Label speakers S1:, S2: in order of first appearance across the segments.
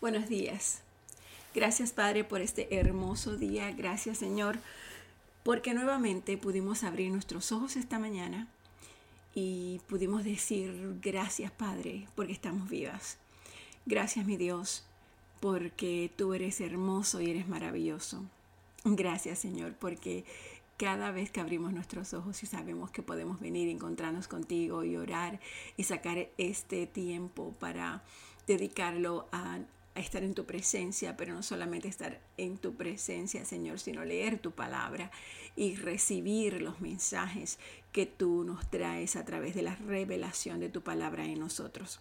S1: Buenos días. Gracias Padre por este hermoso día. Gracias Señor porque nuevamente pudimos abrir nuestros ojos esta mañana y pudimos decir gracias Padre porque estamos vivas. Gracias mi Dios porque tú eres hermoso y eres maravilloso. Gracias Señor porque cada vez que abrimos nuestros ojos y sabemos que podemos venir y encontrarnos contigo y orar y sacar este tiempo para dedicarlo a, estar en tu presencia, pero no solamente estar en tu presencia, Señor, sino leer tu palabra y recibir los mensajes que tú nos traes a través de la revelación de tu palabra en nosotros.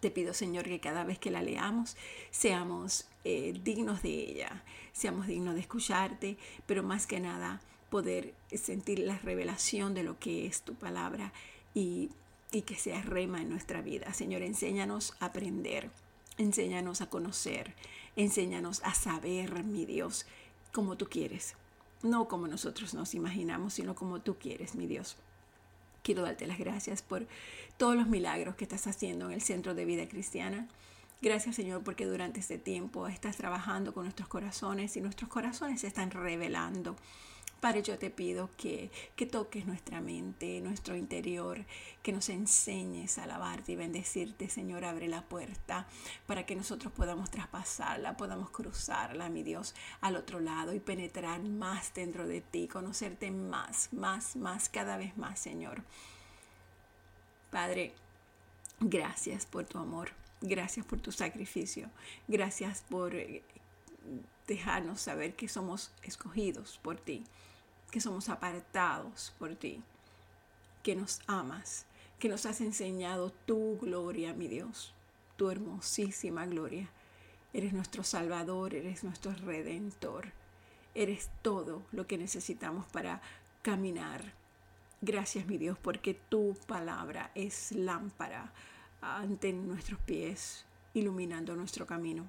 S1: Te pido, Señor, que cada vez que la leamos seamos eh, dignos de ella, seamos dignos de escucharte, pero más que nada poder sentir la revelación de lo que es tu palabra y, y que sea rema en nuestra vida. Señor, enséñanos a aprender, enséñanos a conocer, enséñanos a saber, mi Dios, como tú quieres. No como nosotros nos imaginamos, sino como tú quieres, mi Dios. Quiero darte las gracias por todos los milagros que estás haciendo en el Centro de Vida Cristiana. Gracias Señor porque durante este tiempo estás trabajando con nuestros corazones y nuestros corazones se están revelando Padre, yo te pido que, que toques nuestra mente, nuestro interior, que nos enseñes a alabarte y bendecirte, Señor. Abre la puerta para que nosotros podamos traspasarla, podamos cruzarla, mi Dios, al otro lado y penetrar más dentro de ti, conocerte más, más, más, cada vez más, Señor. Padre, gracias por tu amor. Gracias por tu sacrificio. Gracias por eh, dejarnos saber que somos escogidos por ti que somos apartados por ti, que nos amas, que nos has enseñado tu gloria, mi Dios, tu hermosísima gloria. Eres nuestro Salvador, eres nuestro Redentor, eres todo lo que necesitamos para caminar. Gracias, mi Dios, porque tu palabra es lámpara ante nuestros pies, iluminando nuestro camino.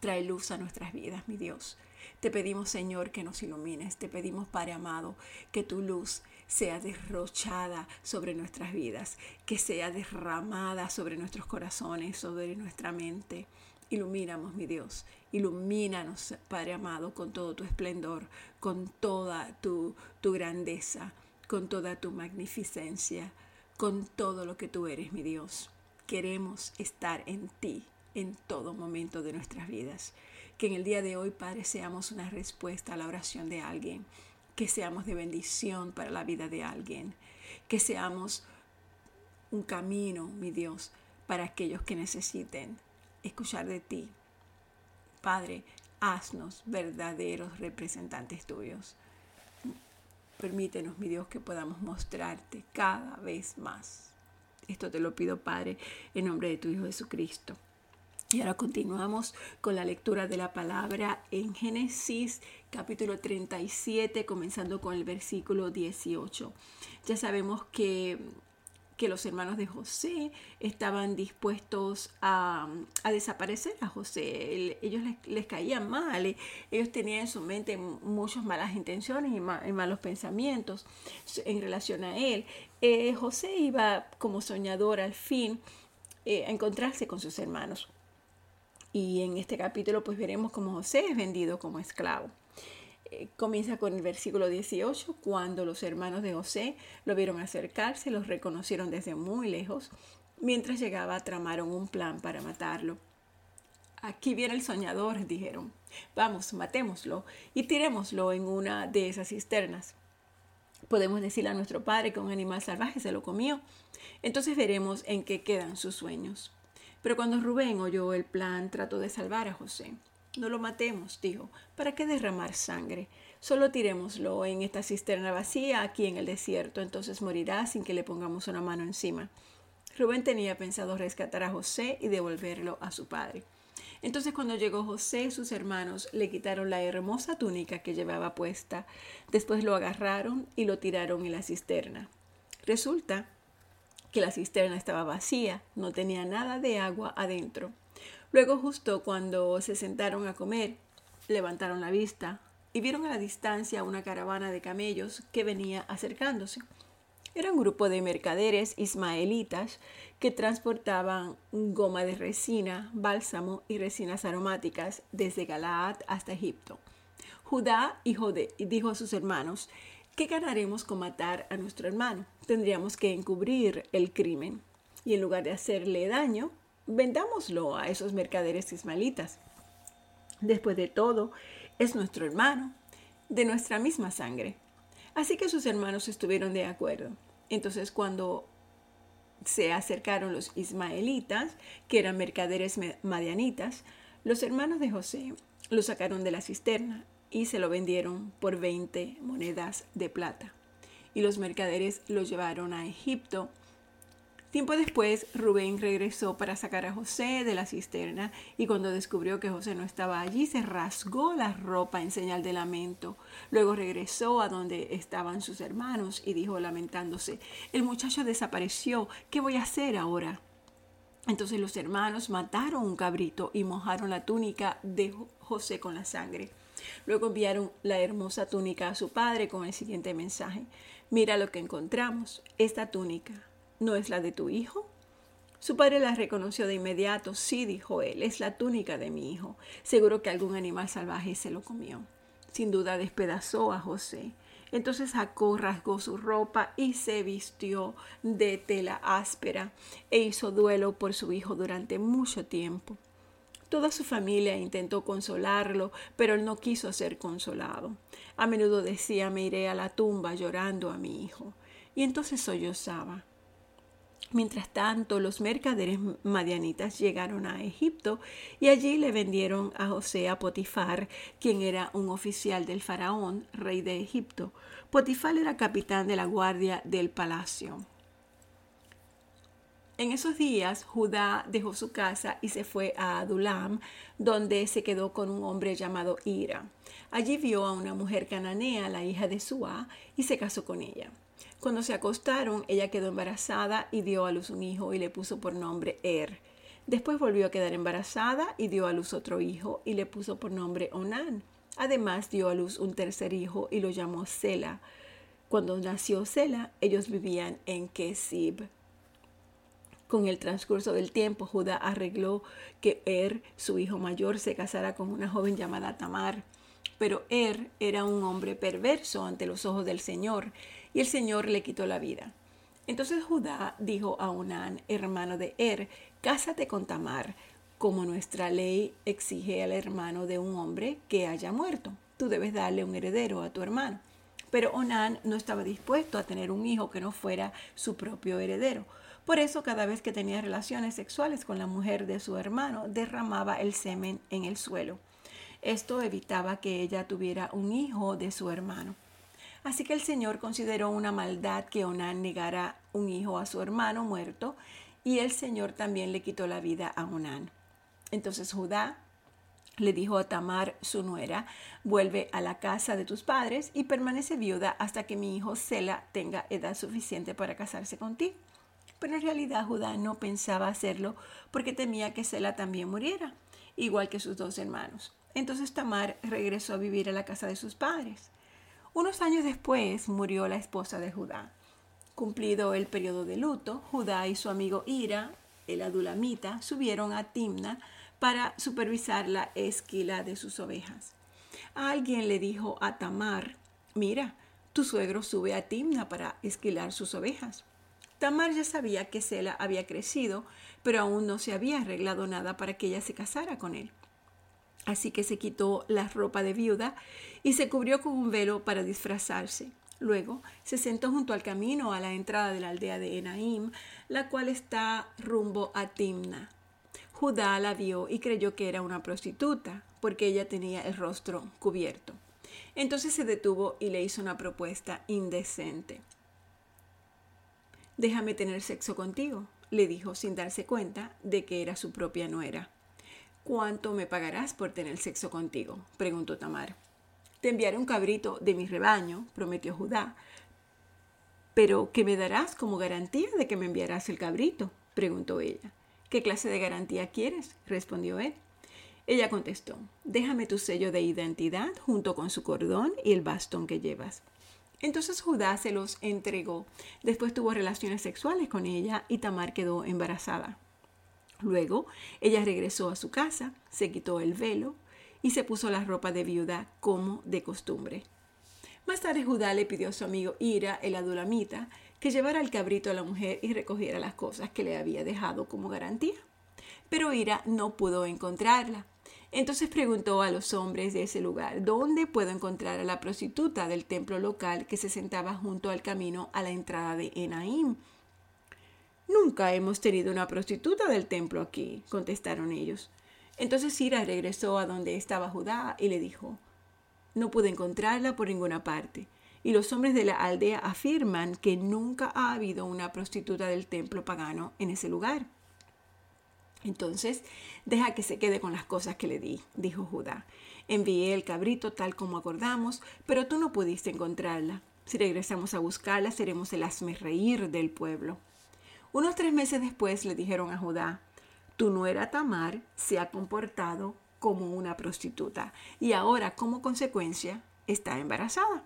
S1: Trae luz a nuestras vidas, mi Dios. Te pedimos, Señor, que nos ilumines. Te pedimos, Padre amado, que tu luz sea derrochada sobre nuestras vidas, que sea derramada sobre nuestros corazones, sobre nuestra mente. Ilumínamos, mi Dios. Ilumínanos, Padre amado, con todo tu esplendor, con toda tu, tu grandeza, con toda tu magnificencia, con todo lo que tú eres, mi Dios. Queremos estar en ti en todo momento de nuestras vidas. Que en el día de hoy, Padre, seamos una respuesta a la oración de alguien, que seamos de bendición para la vida de alguien, que seamos un camino, mi Dios, para aquellos que necesiten escuchar de ti. Padre, haznos verdaderos representantes tuyos. Permítenos, mi Dios, que podamos mostrarte cada vez más. Esto te lo pido, Padre, en nombre de tu Hijo Jesucristo. Y ahora continuamos con la lectura de la palabra en Génesis capítulo 37, comenzando con el versículo 18. Ya sabemos que, que los hermanos de José estaban dispuestos a, a desaparecer a José. ellos les, les, caían mal, ellos tenían en su mente muchas malas intenciones y, malos pensamientos en relación a él. Eh, José iba como soñador al fin eh, a encontrarse con sus hermanos. Y en este capítulo pues veremos cómo José es vendido como esclavo. Eh, comienza con el versículo 18, cuando los hermanos de José lo vieron acercarse, los reconocieron desde muy lejos. Mientras llegaba, tramaron un plan para matarlo. Aquí viene el soñador, dijeron. Vamos, matémoslo y tirémoslo en una de esas cisternas. Podemos decirle a nuestro padre que un animal salvaje se lo comió. Entonces veremos en qué quedan sus sueños. Pero cuando Rubén oyó el plan, trató de salvar a José. No lo matemos, dijo. ¿Para qué derramar sangre? Solo tirémoslo en esta cisterna vacía aquí en el desierto, entonces morirá sin que le pongamos una mano encima. Rubén tenía pensado rescatar a José y devolverlo a su padre. Entonces cuando llegó José, sus hermanos le quitaron la hermosa túnica que llevaba puesta. Después lo agarraron y lo tiraron en la cisterna. Resulta que la cisterna estaba vacía, no tenía nada de agua adentro. Luego justo cuando se sentaron a comer, levantaron la vista y vieron a la distancia una caravana de camellos que venía acercándose. Era un grupo de mercaderes ismaelitas que transportaban goma de resina, bálsamo y resinas aromáticas desde Galaad hasta Egipto. Judá dijo a sus hermanos, ¿qué ganaremos con matar a nuestro hermano? Tendríamos que encubrir el crimen. Y en lugar de hacerle daño, vendámoslo a esos mercaderes ismaelitas. Después de todo, es nuestro hermano, de nuestra misma sangre. Así que sus hermanos estuvieron de acuerdo. Entonces cuando se acercaron los ismaelitas, que eran mercaderes madianitas, los hermanos de José lo sacaron de la cisterna y se lo vendieron por 20 monedas de plata. Y los mercaderes lo llevaron a Egipto Tiempo después, Rubén regresó para sacar a José de la cisterna y cuando descubrió que José no estaba allí, se rasgó la ropa en señal de lamento. Luego regresó a donde estaban sus hermanos y dijo lamentándose, el muchacho desapareció, ¿qué voy a hacer ahora? Entonces los hermanos mataron un cabrito y mojaron la túnica de José con la sangre. Luego enviaron la hermosa túnica a su padre con el siguiente mensaje. Mira lo que encontramos. Esta túnica ¿No es la de tu hijo? Su padre la reconoció de inmediato. Sí, dijo él, es la túnica de mi hijo. Seguro que algún animal salvaje se lo comió. Sin duda despedazó a José. Entonces sacó, rasgó su ropa y se vistió de tela áspera e hizo duelo por su hijo durante mucho tiempo. Toda su familia intentó consolarlo, pero él no quiso ser consolado. A menudo decía, me iré a la tumba llorando a mi hijo. Y entonces sollozaba. Mientras tanto, los mercaderes madianitas llegaron a Egipto y allí le vendieron a José a Potifar, quien era un oficial del faraón, rey de Egipto. Potifar era capitán de la guardia del palacio. En esos días, Judá dejó su casa y se fue a Adulam, donde se quedó con un hombre llamado Ira. Allí vio a una mujer cananea, la hija de Suá, y se casó con ella. Cuando se acostaron, ella quedó embarazada y dio a luz un hijo y le puso por nombre Er. Después volvió a quedar embarazada y dio a luz otro hijo y le puso por nombre Onán. Además dio a luz un tercer hijo y lo llamó Sela. Cuando nació Sela, ellos vivían en Kesib. Con el transcurso del tiempo, Judá arregló que Er, su hijo mayor, se casara con una joven llamada Tamar. Pero Er era un hombre perverso ante los ojos del Señor y el Señor le quitó la vida. Entonces Judá dijo a Onán, hermano de Er, cásate con Tamar, como nuestra ley exige al hermano de un hombre que haya muerto. Tú debes darle un heredero a tu hermano. Pero Onán no estaba dispuesto a tener un hijo que no fuera su propio heredero. Por eso cada vez que tenía relaciones sexuales con la mujer de su hermano, derramaba el semen en el suelo. Esto evitaba que ella tuviera un hijo de su hermano. Así que el Señor consideró una maldad que Onán negara un hijo a su hermano muerto, y el Señor también le quitó la vida a Onán. Entonces Judá le dijo a Tamar, su nuera, vuelve a la casa de tus padres y permanece viuda hasta que mi hijo Sela tenga edad suficiente para casarse contigo. Pero en realidad Judá no pensaba hacerlo porque temía que Sela también muriera, igual que sus dos hermanos. Entonces Tamar regresó a vivir a la casa de sus padres. Unos años después murió la esposa de Judá. Cumplido el periodo de luto, Judá y su amigo Ira, el adulamita, subieron a Timna para supervisar la esquila de sus ovejas. Alguien le dijo a Tamar, mira, tu suegro sube a Timna para esquilar sus ovejas. Tamar ya sabía que Sela había crecido, pero aún no se había arreglado nada para que ella se casara con él. Así que se quitó la ropa de viuda y se cubrió con un velo para disfrazarse. Luego se sentó junto al camino a la entrada de la aldea de Enaim, la cual está rumbo a Timna. Judá la vio y creyó que era una prostituta, porque ella tenía el rostro cubierto. Entonces se detuvo y le hizo una propuesta indecente. Déjame tener sexo contigo, le dijo sin darse cuenta de que era su propia nuera. ¿Cuánto me pagarás por tener sexo contigo? preguntó Tamar. Te enviaré un cabrito de mi rebaño, prometió Judá. ¿Pero qué me darás como garantía de que me enviarás el cabrito? preguntó ella. ¿Qué clase de garantía quieres? respondió él. Ella contestó, déjame tu sello de identidad junto con su cordón y el bastón que llevas. Entonces Judá se los entregó. Después tuvo relaciones sexuales con ella y Tamar quedó embarazada. Luego ella regresó a su casa, se quitó el velo y se puso la ropa de viuda como de costumbre. Más tarde Judá le pidió a su amigo Ira, el adulamita, que llevara el cabrito a la mujer y recogiera las cosas que le había dejado como garantía. Pero Ira no pudo encontrarla. Entonces preguntó a los hombres de ese lugar, ¿dónde puedo encontrar a la prostituta del templo local que se sentaba junto al camino a la entrada de Enaim? Nunca hemos tenido una prostituta del templo aquí, contestaron ellos. Entonces Ira regresó a donde estaba Judá y le dijo, no pude encontrarla por ninguna parte y los hombres de la aldea afirman que nunca ha habido una prostituta del templo pagano en ese lugar. Entonces, deja que se quede con las cosas que le di, dijo Judá. Envié el cabrito tal como acordamos, pero tú no pudiste encontrarla. Si regresamos a buscarla, seremos el reír del pueblo. Unos tres meses después le dijeron a Judá, tu nuera Tamar se ha comportado como una prostituta y ahora como consecuencia está embarazada.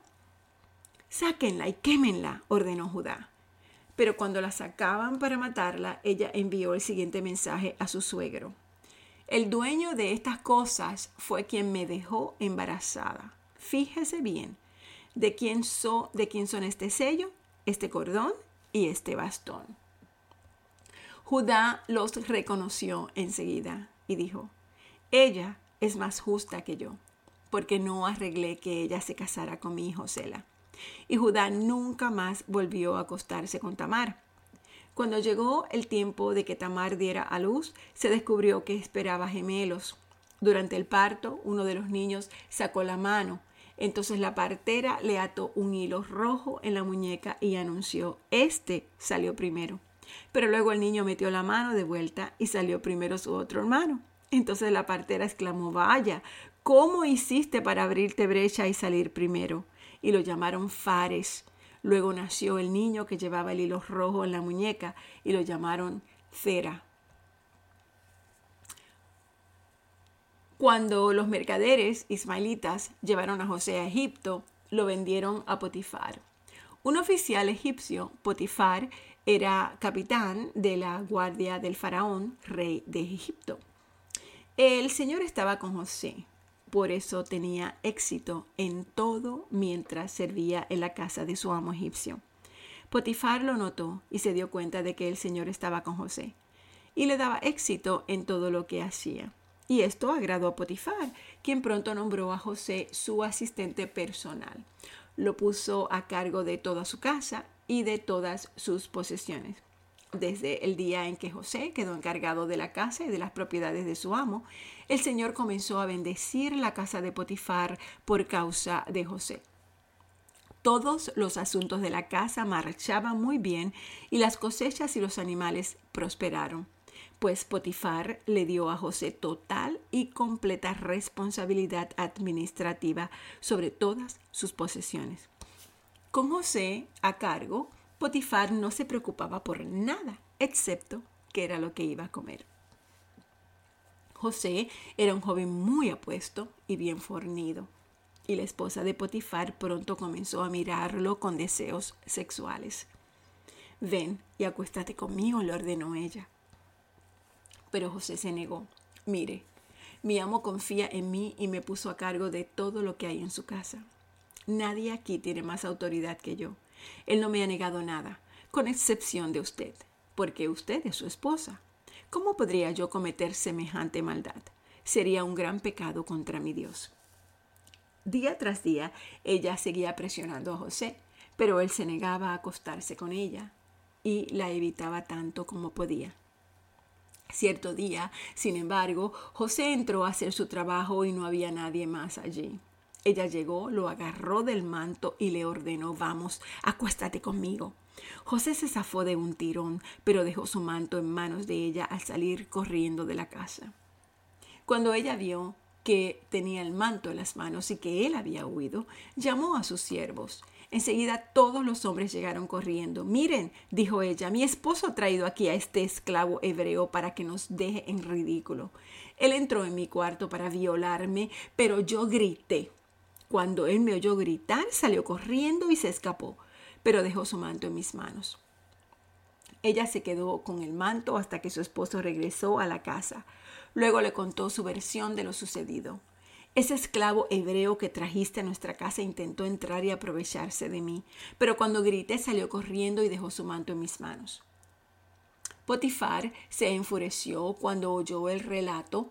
S1: Sáquenla y quémenla, ordenó Judá. Pero cuando la sacaban para matarla, ella envió el siguiente mensaje a su suegro. El dueño de estas cosas fue quien me dejó embarazada. Fíjese bien de quién, son este sello, este cordón y este bastón. Judá los reconoció enseguida y dijo, ella es más justa que yo, porque no arreglé que ella se casara con mi hijo Sela. Y Judá nunca más volvió a acostarse con Tamar. Cuando llegó el tiempo de que Tamar diera a luz, se descubrió que esperaba gemelos. Durante el parto, uno de los niños sacó la mano. Entonces la partera le ató un hilo rojo en la muñeca y anunció, este salió primero. Pero luego el niño metió la mano de vuelta y salió primero su otro hermano. Entonces la partera exclamó, vaya, ¿cómo hiciste para abrirte brecha y salir primero? Y lo llamaron Fares. Luego nació el niño que llevaba el hilo rojo en la muñeca y lo llamaron Cera. Cuando los mercaderes ismaelitas llevaron a José a Egipto, lo vendieron a Potifar. Un oficial egipcio, Potifar, era capitán de la guardia del faraón, rey de Egipto. El Señor estaba con José, por eso tenía éxito en todo mientras servía en la casa de su amo egipcio. Potifar lo notó y se dio cuenta de que el Señor estaba con José y le daba éxito en todo lo que hacía. Y esto agradó a Potifar, quien pronto nombró a José su asistente personal. Lo puso a cargo de toda su casa y de todas sus posesiones desde el día en que José quedó encargado de la casa y de las propiedades de su amo, el Señor comenzó a bendecir la casa de Potifar por causa de José. Todos los asuntos de la casa marchaban muy bien y las cosechas y los animales prosperaron, pues Potifar le dio a José total y completa responsabilidad administrativa sobre todas sus posesiones. Con José a cargo, Potifar no se preocupaba por nada, excepto que era lo que iba a comer. José era un joven muy apuesto y bien fornido, y la esposa de Potifar pronto comenzó a mirarlo con deseos sexuales. Ven y acuéstate conmigo, le ordenó ella. Pero José se negó. Mire, mi amo confía en mí y me puso a cargo de todo lo que hay en su casa. Nadie aquí tiene más autoridad que yo. Él no me ha negado nada, con excepción de usted, porque usted es su esposa. ¿Cómo podría yo cometer semejante maldad? Sería un gran pecado contra mi Dios. Día tras día ella seguía presionando a José, pero él se negaba a acostarse con ella y la evitaba tanto como podía. Cierto día, sin embargo, José entró a hacer su trabajo y no había nadie más allí. Ella llegó, lo agarró del manto y le ordenó, vamos, acuéstate conmigo. José se zafó de un tirón, pero dejó su manto en manos de ella al salir corriendo de la casa. Cuando ella vio que tenía el manto en las manos y que él había huido, llamó a sus siervos. Enseguida todos los hombres llegaron corriendo. Miren, dijo ella, mi esposo ha traído aquí a este esclavo hebreo para que nos deje en ridículo. Él entró en mi cuarto para violarme, pero yo grité Cuando él me oyó gritar, salió corriendo y se escapó, pero dejó su manto en mis manos. Ella se quedó con el manto hasta que su esposo regresó a la casa. Luego le contó su versión de lo sucedido. Ese esclavo hebreo que trajiste a nuestra casa intentó entrar y aprovecharse de mí, pero cuando grité salió corriendo y dejó su manto en mis manos. Potifar se enfureció cuando oyó el relato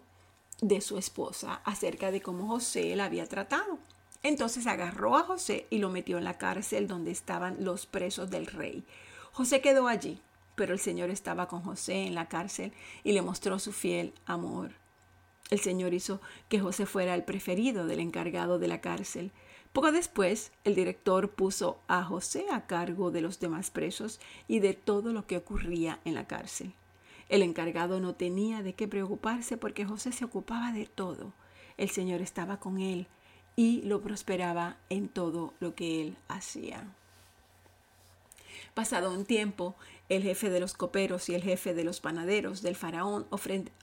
S1: de su esposa acerca de cómo José la había tratado. Entonces agarró a José y lo metió en la cárcel donde estaban los presos del rey. José quedó allí, pero el Señor estaba con José en la cárcel y le mostró su fiel amor. El Señor hizo que José fuera el preferido del encargado de la cárcel. Poco después, el director puso a José a cargo de los demás presos y de todo lo que ocurría en la cárcel. El encargado no tenía de qué preocuparse porque José se ocupaba de todo. El Señor estaba con él y lo prosperaba en todo lo que él hacía. Pasado un tiempo, el jefe de los coperos y el jefe de los panaderos del faraón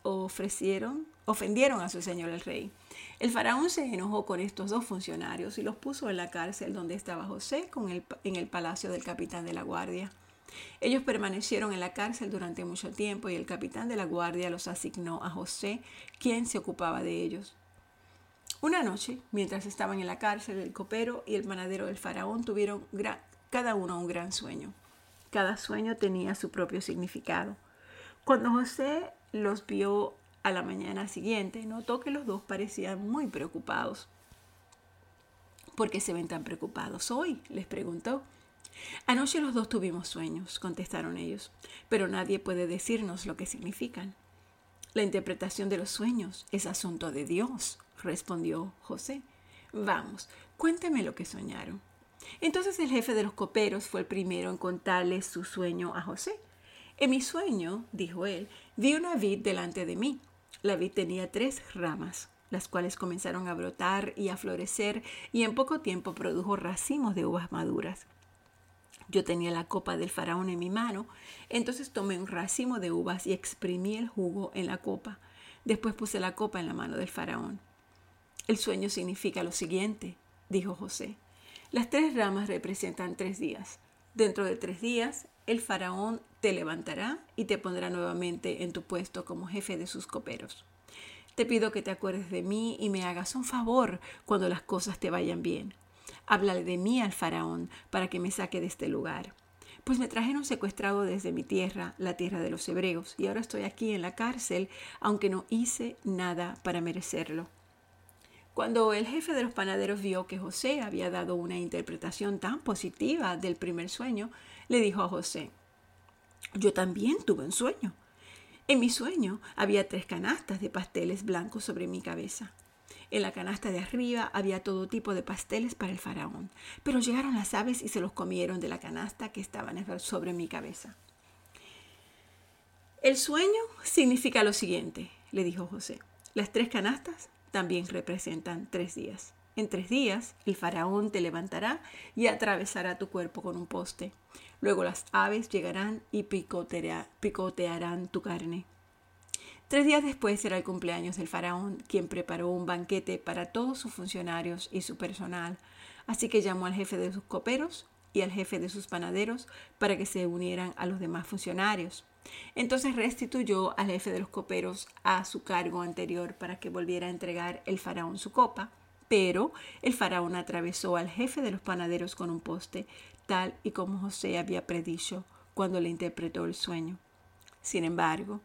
S1: ofrecieron, ofendieron a su señor el rey. El faraón se enojó con estos dos funcionarios y los puso en la cárcel donde estaba José con el, en el palacio del capitán de la guardia. Ellos permanecieron en la cárcel durante mucho tiempo y el capitán de la guardia los asignó a José, quien se ocupaba de ellos. Una noche, mientras estaban en la cárcel, el copero y el panadero del faraón tuvieron cada uno un gran sueño. Cada sueño tenía su propio significado. Cuando José los vio a la mañana siguiente, notó que los dos parecían muy preocupados. ¿Por qué se ven tan preocupados hoy? les preguntó. Anoche los dos tuvimos sueños, contestaron ellos, pero nadie puede decirnos lo que significan. La interpretación de los sueños es asunto de Dios, respondió José. Vamos, cuénteme lo que soñaron. Entonces el jefe de los coperos fue el primero en contarle su sueño a José. En mi sueño, dijo él, vi una vid delante de mí. La vid tenía tres ramas, las cuales comenzaron a brotar y a florecer, y en poco tiempo produjo racimos de uvas maduras. Yo tenía la copa del faraón en mi mano, entonces tomé un racimo de uvas y exprimí el jugo en la copa. Después puse la copa en la mano del faraón. El sueño significa lo siguiente, dijo José. Las tres ramas representan tres días. Dentro de tres días, el faraón te levantará y te pondrá nuevamente en tu puesto como jefe de sus coperos. Te pido que te acuerdes de mí y me hagas un favor cuando las cosas te vayan bien. Háblale de mí al faraón para que me saque de este lugar. Pues me trajeron secuestrado desde mi tierra, la tierra de los hebreos, y ahora estoy aquí en la cárcel, aunque no hice nada para merecerlo. Cuando el jefe de los panaderos vio que José había dado una interpretación tan positiva del primer sueño, le dijo a José, yo también tuve un sueño. En mi sueño había tres canastas de pasteles blancos sobre mi cabeza. En la canasta de arriba había todo tipo de pasteles para el faraón, pero llegaron las aves y se los comieron de la canasta que estaban sobre mi cabeza. El sueño significa lo siguiente, le dijo José. Las tres canastas también representan tres días. En tres días el faraón te levantará y atravesará tu cuerpo con un poste. Luego las aves llegarán y picotearán tu carne. Tres días después será el cumpleaños del faraón, quien preparó un banquete para todos sus funcionarios y su personal. Así que llamó al jefe de sus coperos y al jefe de sus panaderos para que se unieran a los demás funcionarios. Entonces restituyó al jefe de los coperos a su cargo anterior para que volviera a entregar el faraón su copa. Pero el faraón atravesó al jefe de los panaderos con un poste, tal y como José había predicho cuando le interpretó el sueño. Sin embargo,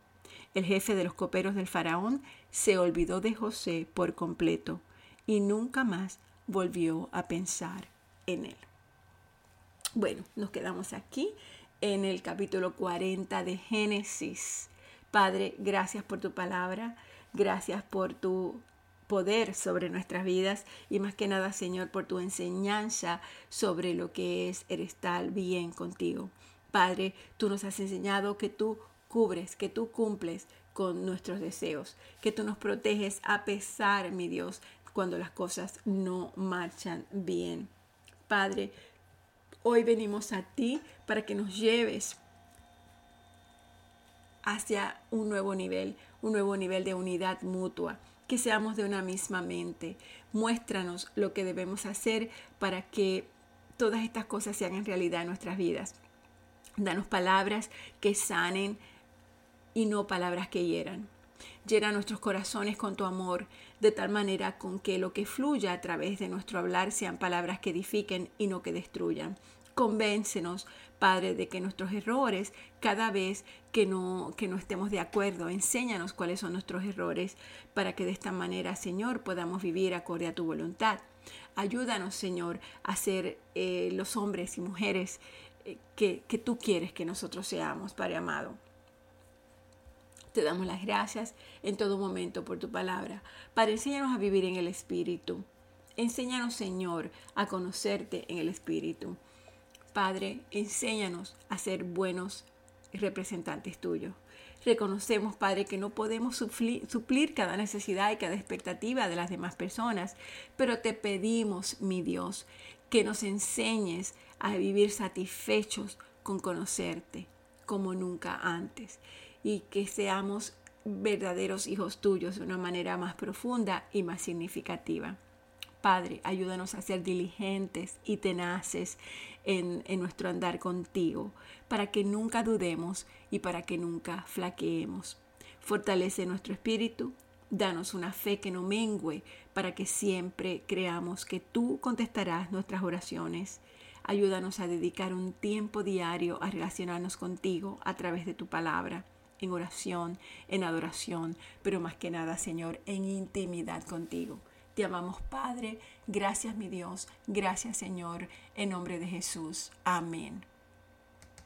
S1: el jefe de los coperos del faraón se olvidó de José por completo y nunca más volvió a pensar en él. Bueno, nos quedamos aquí en el capítulo 40 de Génesis. Padre, gracias por tu palabra, gracias por tu poder sobre nuestras vidas y más que nada, Señor, por tu enseñanza sobre lo que es el estar bien contigo. Padre, tú nos has enseñado que tú cubres, que tú cumples con nuestros deseos, que tú nos proteges a pesar, mi Dios, cuando las cosas no marchan bien. Padre, hoy venimos a ti para que nos lleves hacia un nuevo nivel, un nuevo nivel de unidad mutua, que seamos de una misma mente. Muéstranos lo que debemos hacer para que todas estas cosas sean en realidad en nuestras vidas. Danos palabras que sanen y no palabras que hieran. Llena nuestros corazones con tu amor, de tal manera con que lo que fluya a través de nuestro hablar sean palabras que edifiquen y no que destruyan. Convéncenos, Padre, de que nuestros errores, cada vez que no, que no estemos de acuerdo, enséñanos cuáles son nuestros errores, para que de esta manera, Señor, podamos vivir acorde a tu voluntad. Ayúdanos, Señor, a ser eh, los hombres y mujeres eh, que, que tú quieres que nosotros seamos, Padre amado. Te damos las gracias en todo momento por tu palabra. Padre, enséñanos a vivir en el Espíritu. Enséñanos, Señor, a conocerte en el Espíritu. Padre, enséñanos a ser buenos representantes tuyos. Reconocemos, Padre, que no podemos suplir, cada necesidad y cada expectativa de las demás personas, pero te pedimos, mi Dios, que nos enseñes a vivir satisfechos con conocerte como nunca antes y que seamos verdaderos hijos tuyos de una manera más profunda y más significativa. Padre, ayúdanos a ser diligentes y tenaces en, nuestro andar contigo, para que nunca dudemos y para que nunca flaqueemos. Fortalece nuestro espíritu, danos una fe que no mengüe, para que siempre creamos que tú contestarás nuestras oraciones. Ayúdanos a dedicar un tiempo diario a relacionarnos contigo a través de tu palabra en oración, en adoración, pero más que nada, Señor, en intimidad contigo. Te amamos, Padre. Gracias, mi Dios. Gracias, Señor. En nombre de Jesús. Amén.